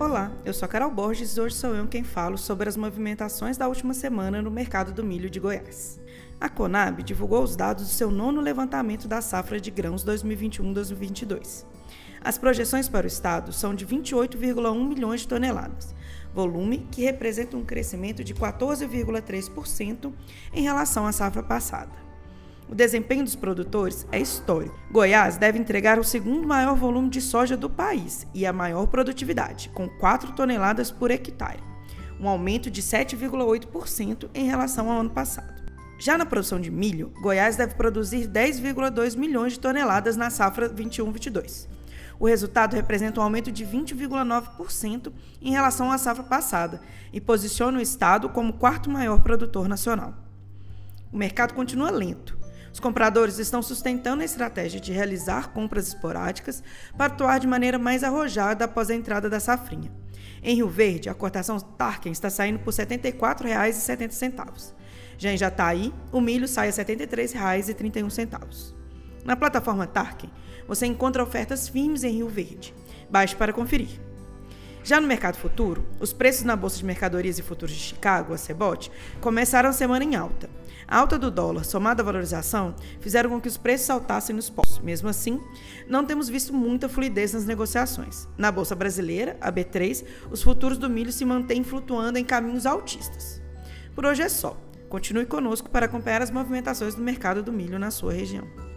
Olá, eu sou a Carol Borges e hoje sou eu quem falo sobre as movimentações da última semana no mercado do milho de Goiás. A Conab divulgou os dados do seu nono levantamento da safra de grãos 2021-2022. As projeções para o estado são de 28,1 milhões de toneladas, volume que representa um crescimento de 14,3% em relação à safra passada. O desempenho dos produtores é histórico. Goiás deve entregar o segundo maior volume de soja do país e a maior produtividade, com 4 toneladas por hectare, um aumento de 7,8% em relação ao ano passado. Já na produção de milho, Goiás deve produzir 10,2 milhões de toneladas na safra 21-22. O resultado representa um aumento de 20,9% em relação à safra passada e posiciona o estado como quarto maior produtor nacional. O mercado continua lento, os compradores estão sustentando a estratégia de realizar compras esporádicas para atuar de maneira mais arrojada após a entrada da safrinha. Em Rio Verde, a cotação Tarkin está saindo por R$ 74,70. Já em Jataí, o milho sai a R$ 73,31. Na plataforma Tarkin, você encontra ofertas firmes em Rio Verde. Baixe para conferir. Já no mercado futuro, os preços na Bolsa de Mercadorias e Futuros de Chicago, a CEBOT, começaram a semana em alta. A alta do dólar, somada à valorização, fizeram com que os preços saltassem nos postos. Mesmo assim, não temos visto muita fluidez nas negociações. Na Bolsa Brasileira, a B3, os futuros do milho se mantêm flutuando em caminhos altistas. Por hoje é só. Continue conosco para acompanhar as movimentações do mercado do milho na sua região.